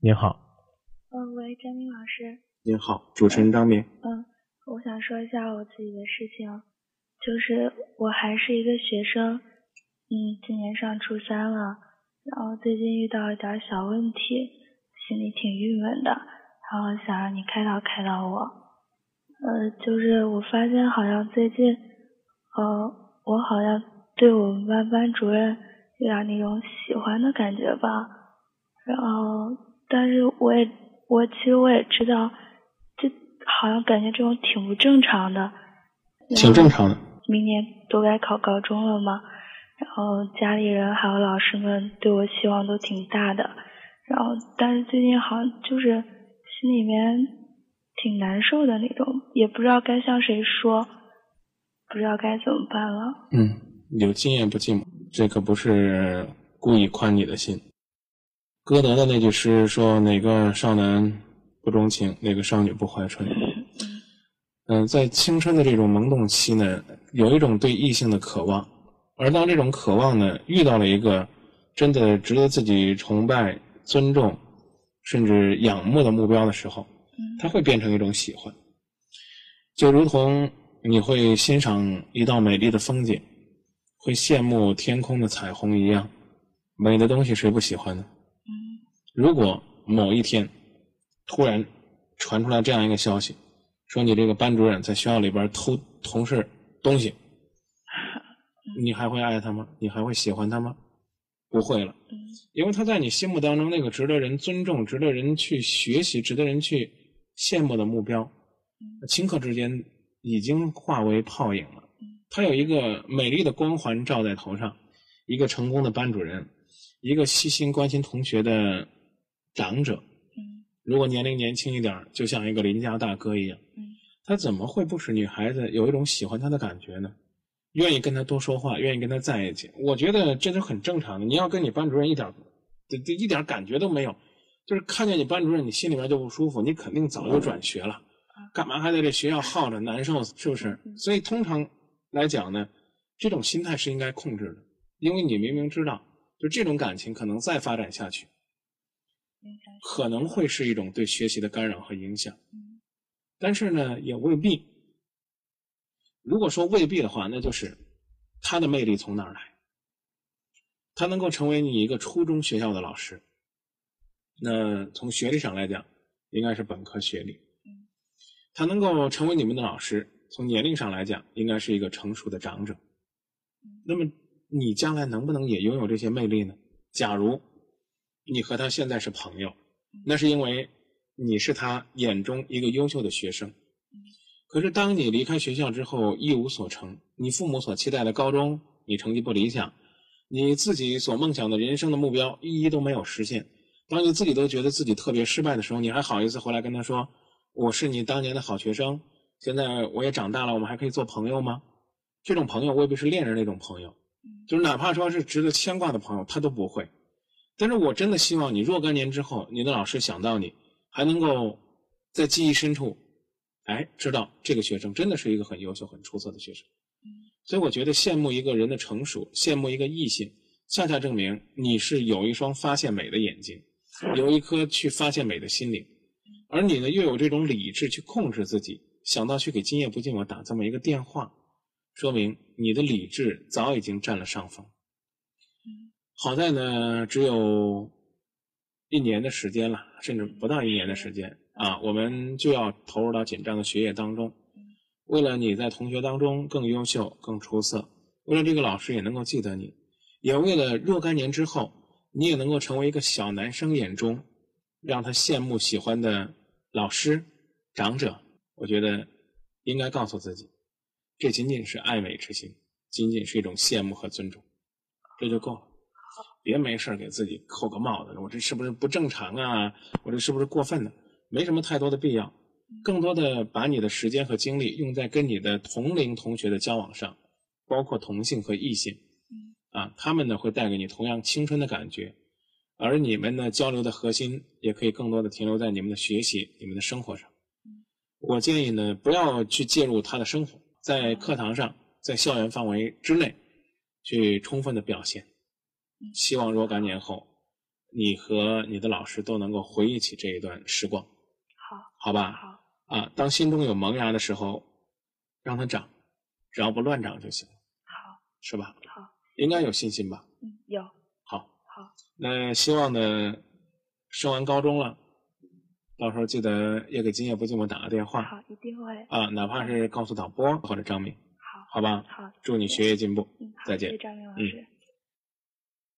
您好，嗯，喂，张明老师。您好，主持人张明。嗯，我想说一下我自己的事情，就是我还是一个学生，嗯，今年上初三了，然后最近遇到一点小问题，心里挺郁闷的，然后想让你开导开导我。呃，就是我发现好像最近，呃，我好像对我们班班主任有点那种喜欢的感觉吧，然后，但是我也，我其实我也知道，就好像感觉这种挺不正常的。挺正常的。明年都该考高中了嘛，然后家里人还有老师们对我希望都挺大的，然后但是最近好像就是心里面挺难受的那种，也不知道该向谁说，不知道该怎么办了。嗯，有经验不寂寞，这可不是故意宽你的心。歌德的那句诗说：“哪个少男不钟情，哪个少女不怀春。”嗯，在青春的这种萌动期呢，有一种对异性的渴望，而当这种渴望呢遇到了一个真的值得自己崇拜、尊重，甚至仰慕的目标的时候，它会变成一种喜欢。就如同你会欣赏一道美丽的风景，会羡慕天空的彩虹一样，美的东西谁不喜欢呢？如果某一天突然传出来这样一个消息，说你这个班主任在学校里边偷同事东西，你还会爱他吗？你还会喜欢他吗？不会了，因为他在你心目当中那个值得人尊重、值得人去学习、值得人去羡慕的目标，顷刻之间已经化为泡影了。他有一个美丽的光环罩在头上，一个成功的班主任，一个细心关心同学的长者。如果年龄年轻一点，就像一个邻家大哥一样，他怎么会不使女孩子有一种喜欢他的感觉呢？愿意跟他多说话，愿意跟他在一起，我觉得这都很正常的。你要跟你班主任一点，这这一点感觉都没有，就是看见你班主任，你心里面就不舒服，你肯定早就转学了，干嘛还在这学校耗着，难受是不是？所以通常来讲呢，这种心态是应该控制的，因为你明明知道，就这种感情可能再发展下去，可能会是一种对学习的干扰和影响，但是呢，也未必。如果说未必的话，那就是他的魅力从哪儿来？他能够成为你一个初中学校的老师，那从学历上来讲，应该是本科学历。他能够成为你们的老师，从年龄上来讲，应该是一个成熟的长者。那么你将来能不能也拥有这些魅力呢？假如你和他现在是朋友，那是因为你是他眼中一个优秀的学生。可是，当你离开学校之后一无所成，你父母所期待的高中你成绩不理想，你自己所梦想的人生的目标一一都没有实现，当你自己都觉得自己特别失败的时候，你还好意思回来跟他说：“我是你当年的好学生，现在我也长大了，我们还可以做朋友吗？”这种朋友未必是恋人那种朋友，就是哪怕说是值得牵挂的朋友，他都不会。但是我真的希望你若干年之后，你的老师想到你，还能够在记忆深处。哎，知道这个学生真的是一个很优秀、很出色的学生，所以我觉得羡慕一个人的成熟，羡慕一个异性，恰恰证明你是有一双发现美的眼睛，有一颗去发现美的心灵，而你呢，又有这种理智去控制自己，想到去给今夜不寂寞打这么一个电话，说明你的理智早已经占了上风。好在呢，只有一年的时间了，甚至不到一年的时间。啊，我们就要投入到紧张的学业当中。为了你在同学当中更优秀、更出色，为了这个老师也能够记得你，也为了若干年之后你也能够成为一个小男生眼中让他羡慕、喜欢的老师、长者，我觉得应该告诉自己，这仅仅是爱美之心，仅仅是一种羡慕和尊重，这就够了。别没事给自己扣个帽子，我这是不是不正常啊？我这是不是过分呢？没什么太多的必要，更多的把你的时间和精力用在跟你的同龄同学的交往上，包括同性和异性，啊，他们呢会带给你同样青春的感觉，而你们呢交流的核心也可以更多的停留在你们的学习、你们的生活上。我建议呢不要去介入他的生活，在课堂上，在校园范围之内，去充分的表现。希望若干年后，你和你的老师都能够回忆起这一段时光，好，好吧？好，啊，当心中有萌芽的时候，让它长，只要不乱长就行，好，是吧？好，应该有信心吧？嗯，有，好，好，那希望呢，升完高中了，到时候记得也给今夜不寂寞打个电话好，一定会，啊，哪怕是告诉导播或者张明，好，好吧？好，祝你学业进步，嗯，好，再见谢谢张明老嗯师。